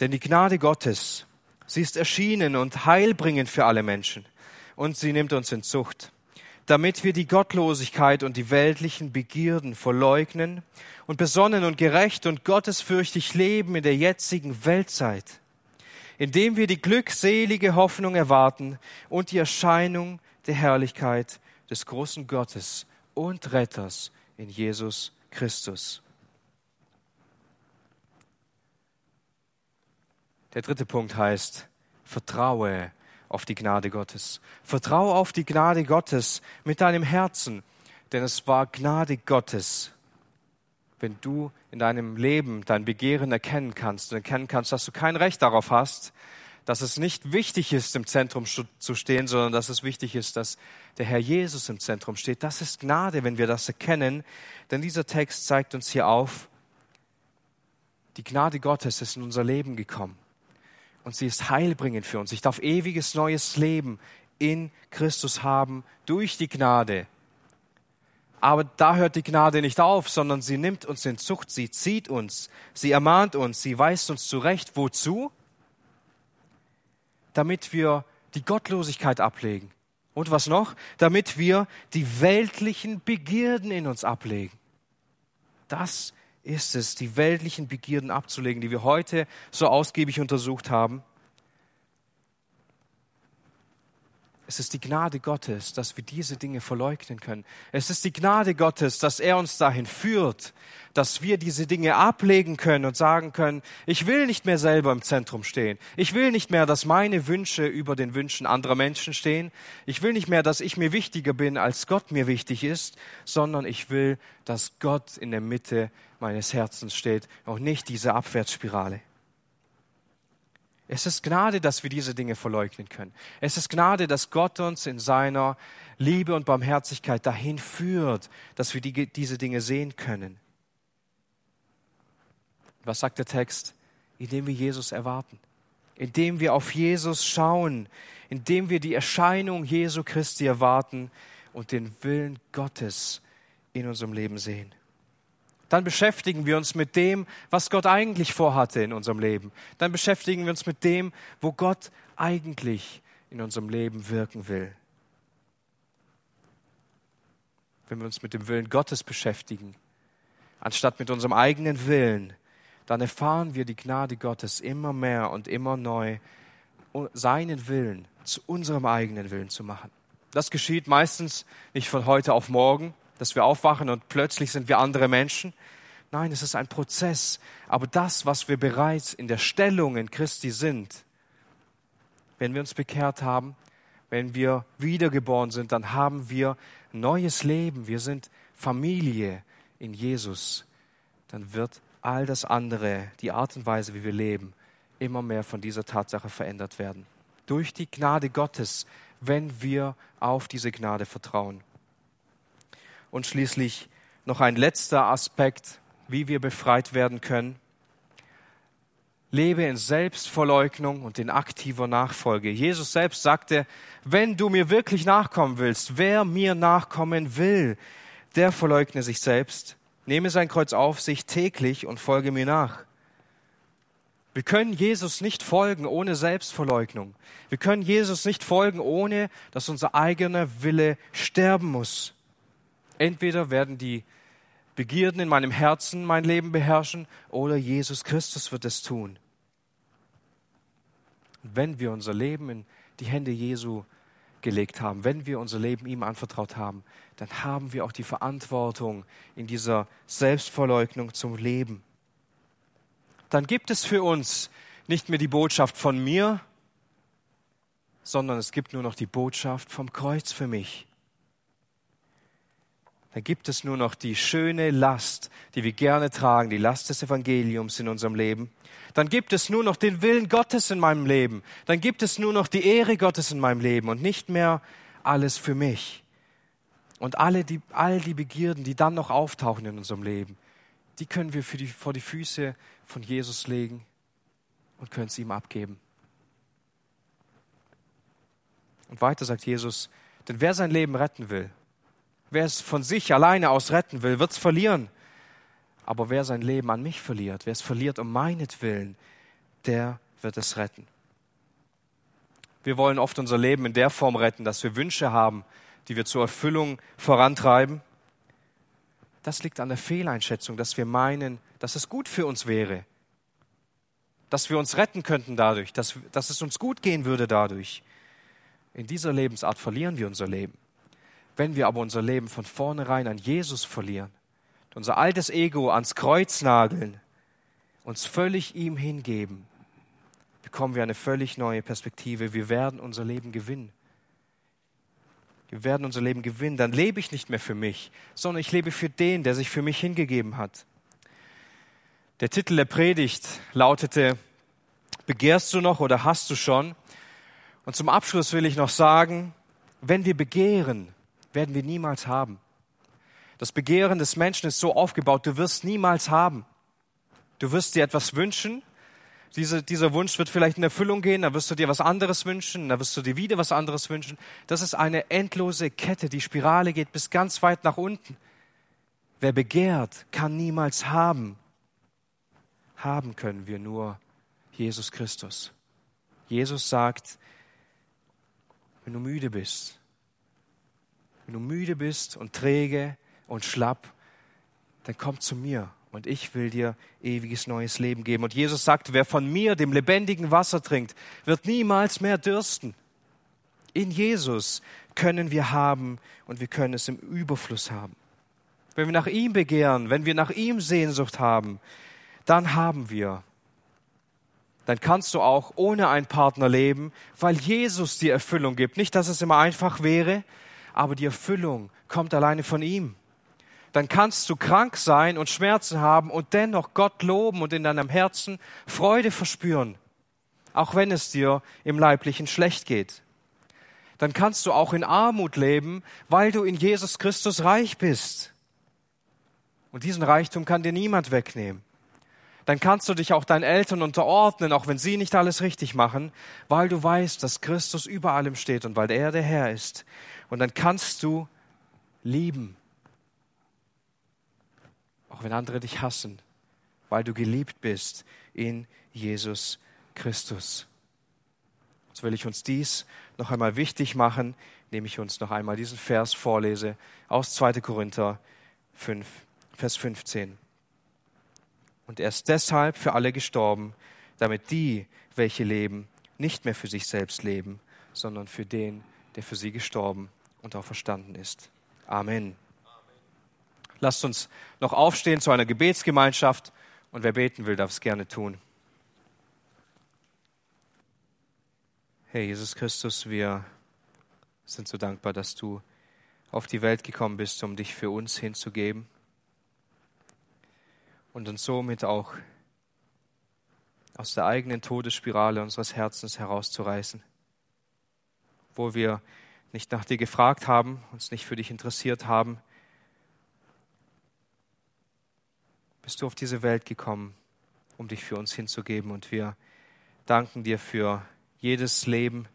Denn die Gnade Gottes, sie ist erschienen und heilbringend für alle Menschen. Und sie nimmt uns in Zucht, damit wir die Gottlosigkeit und die weltlichen Begierden verleugnen und besonnen und gerecht und gottesfürchtig leben in der jetzigen Weltzeit, indem wir die glückselige Hoffnung erwarten und die Erscheinung der Herrlichkeit des großen Gottes und Retters in Jesus Christus. Der dritte Punkt heißt, vertraue auf die Gnade Gottes. Vertraue auf die Gnade Gottes mit deinem Herzen, denn es war Gnade Gottes, wenn du in deinem Leben dein Begehren erkennen kannst und erkennen kannst, dass du kein Recht darauf hast, dass es nicht wichtig ist, im Zentrum zu stehen, sondern dass es wichtig ist, dass der Herr Jesus im Zentrum steht. Das ist Gnade, wenn wir das erkennen, denn dieser Text zeigt uns hier auf, die Gnade Gottes ist in unser Leben gekommen und sie ist heilbringend für uns. Ich darf ewiges neues Leben in Christus haben durch die Gnade. Aber da hört die Gnade nicht auf, sondern sie nimmt uns in Zucht, sie zieht uns, sie ermahnt uns, sie weist uns zurecht. Wozu? Damit wir die Gottlosigkeit ablegen. Und was noch? Damit wir die weltlichen Begierden in uns ablegen. Das ist es, die weltlichen Begierden abzulegen, die wir heute so ausgiebig untersucht haben. Es ist die Gnade Gottes, dass wir diese Dinge verleugnen können. Es ist die Gnade Gottes, dass er uns dahin führt, dass wir diese Dinge ablegen können und sagen können, ich will nicht mehr selber im Zentrum stehen. Ich will nicht mehr, dass meine Wünsche über den Wünschen anderer Menschen stehen. Ich will nicht mehr, dass ich mir wichtiger bin, als Gott mir wichtig ist, sondern ich will, dass Gott in der Mitte meines Herzens steht und nicht diese Abwärtsspirale. Es ist Gnade, dass wir diese Dinge verleugnen können. Es ist Gnade, dass Gott uns in seiner Liebe und Barmherzigkeit dahin führt, dass wir die, diese Dinge sehen können. Was sagt der Text? Indem wir Jesus erwarten, indem wir auf Jesus schauen, indem wir die Erscheinung Jesu Christi erwarten und den Willen Gottes in unserem Leben sehen. Dann beschäftigen wir uns mit dem, was Gott eigentlich vorhatte in unserem Leben. Dann beschäftigen wir uns mit dem, wo Gott eigentlich in unserem Leben wirken will. Wenn wir uns mit dem Willen Gottes beschäftigen, anstatt mit unserem eigenen Willen, dann erfahren wir die Gnade Gottes immer mehr und immer neu, seinen Willen zu unserem eigenen Willen zu machen. Das geschieht meistens nicht von heute auf morgen, dass wir aufwachen und plötzlich sind wir andere Menschen. Nein, es ist ein Prozess. Aber das, was wir bereits in der Stellung in Christi sind, wenn wir uns bekehrt haben, wenn wir wiedergeboren sind, dann haben wir neues Leben. Wir sind Familie in Jesus. Dann wird all das andere, die Art und Weise, wie wir leben, immer mehr von dieser Tatsache verändert werden. Durch die Gnade Gottes, wenn wir auf diese Gnade vertrauen. Und schließlich noch ein letzter Aspekt, wie wir befreit werden können. Lebe in Selbstverleugnung und in aktiver Nachfolge. Jesus selbst sagte, wenn du mir wirklich nachkommen willst, wer mir nachkommen will, der verleugne sich selbst, nehme sein Kreuz auf sich täglich und folge mir nach. Wir können Jesus nicht folgen ohne Selbstverleugnung. Wir können Jesus nicht folgen, ohne dass unser eigener Wille sterben muss. Entweder werden die Begierden in meinem Herzen mein Leben beherrschen oder Jesus Christus wird es tun. Wenn wir unser Leben in die Hände Jesu gelegt haben, wenn wir unser Leben ihm anvertraut haben, dann haben wir auch die Verantwortung in dieser Selbstverleugnung zum Leben. Dann gibt es für uns nicht mehr die Botschaft von mir, sondern es gibt nur noch die Botschaft vom Kreuz für mich. Da gibt es nur noch die schöne Last, die wir gerne tragen, die Last des Evangeliums in unserem Leben. Dann gibt es nur noch den Willen Gottes in meinem Leben. Dann gibt es nur noch die Ehre Gottes in meinem Leben und nicht mehr alles für mich. Und alle die, all die Begierden, die dann noch auftauchen in unserem Leben, die können wir die, vor die Füße von Jesus legen und können es ihm abgeben. Und weiter sagt Jesus, denn wer sein Leben retten will, Wer es von sich alleine aus retten will, wird es verlieren. Aber wer sein Leben an mich verliert, wer es verliert um meinetwillen, der wird es retten. Wir wollen oft unser Leben in der Form retten, dass wir Wünsche haben, die wir zur Erfüllung vorantreiben. Das liegt an der Fehleinschätzung, dass wir meinen, dass es gut für uns wäre, dass wir uns retten könnten dadurch, dass, dass es uns gut gehen würde dadurch. In dieser Lebensart verlieren wir unser Leben. Wenn wir aber unser Leben von vornherein an Jesus verlieren, unser altes Ego ans Kreuz nageln, uns völlig ihm hingeben, bekommen wir eine völlig neue Perspektive. Wir werden unser Leben gewinnen. Wir werden unser Leben gewinnen. Dann lebe ich nicht mehr für mich, sondern ich lebe für den, der sich für mich hingegeben hat. Der Titel der Predigt lautete, Begehrst du noch oder hast du schon? Und zum Abschluss will ich noch sagen, wenn wir begehren, werden wir niemals haben. Das Begehren des Menschen ist so aufgebaut, du wirst niemals haben. Du wirst dir etwas wünschen, diese, dieser Wunsch wird vielleicht in Erfüllung gehen, dann wirst du dir was anderes wünschen, dann wirst du dir wieder was anderes wünschen. Das ist eine endlose Kette, die Spirale geht bis ganz weit nach unten. Wer begehrt, kann niemals haben. Haben können wir nur Jesus Christus. Jesus sagt, wenn du müde bist, wenn du müde bist und träge und schlapp, dann komm zu mir und ich will dir ewiges neues Leben geben. Und Jesus sagt, wer von mir, dem lebendigen Wasser trinkt, wird niemals mehr dürsten. In Jesus können wir haben und wir können es im Überfluss haben. Wenn wir nach ihm begehren, wenn wir nach ihm Sehnsucht haben, dann haben wir. Dann kannst du auch ohne einen Partner leben, weil Jesus die Erfüllung gibt. Nicht, dass es immer einfach wäre, aber die Erfüllung kommt alleine von ihm. Dann kannst du krank sein und Schmerzen haben und dennoch Gott loben und in deinem Herzen Freude verspüren, auch wenn es dir im Leiblichen schlecht geht. Dann kannst du auch in Armut leben, weil du in Jesus Christus reich bist. Und diesen Reichtum kann dir niemand wegnehmen. Dann kannst du dich auch deinen Eltern unterordnen, auch wenn sie nicht alles richtig machen, weil du weißt, dass Christus über allem steht und weil er der Herr ist. Und dann kannst du lieben, auch wenn andere dich hassen, weil du geliebt bist in Jesus Christus. Jetzt will ich uns dies noch einmal wichtig machen, indem ich uns noch einmal diesen Vers vorlese aus 2. Korinther 5, Vers 15. Und er ist deshalb für alle gestorben, damit die, welche leben, nicht mehr für sich selbst leben, sondern für den, der für sie gestorben und auch verstanden ist. Amen. Lasst uns noch aufstehen zu einer Gebetsgemeinschaft und wer beten will, darf es gerne tun. Herr Jesus Christus, wir sind so dankbar, dass du auf die Welt gekommen bist, um dich für uns hinzugeben und uns somit auch aus der eigenen Todesspirale unseres Herzens herauszureißen, wo wir nicht nach dir gefragt haben, uns nicht für dich interessiert haben, bist du auf diese Welt gekommen, um dich für uns hinzugeben. Und wir danken dir für jedes Leben,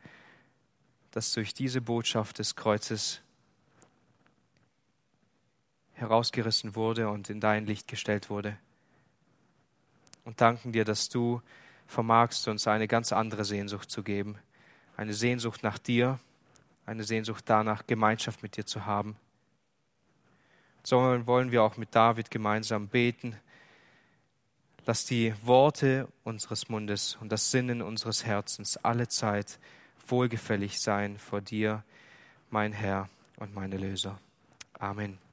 das durch diese Botschaft des Kreuzes herausgerissen wurde und in dein Licht gestellt wurde. Und danken dir, dass du vermagst, uns eine ganz andere Sehnsucht zu geben. Eine Sehnsucht nach dir, eine Sehnsucht danach, Gemeinschaft mit dir zu haben sondern wollen wir auch mit David gemeinsam beten. Lass die Worte unseres Mundes und das Sinnen unseres Herzens alle Zeit wohlgefällig sein vor dir, mein Herr und mein Erlöser. Amen.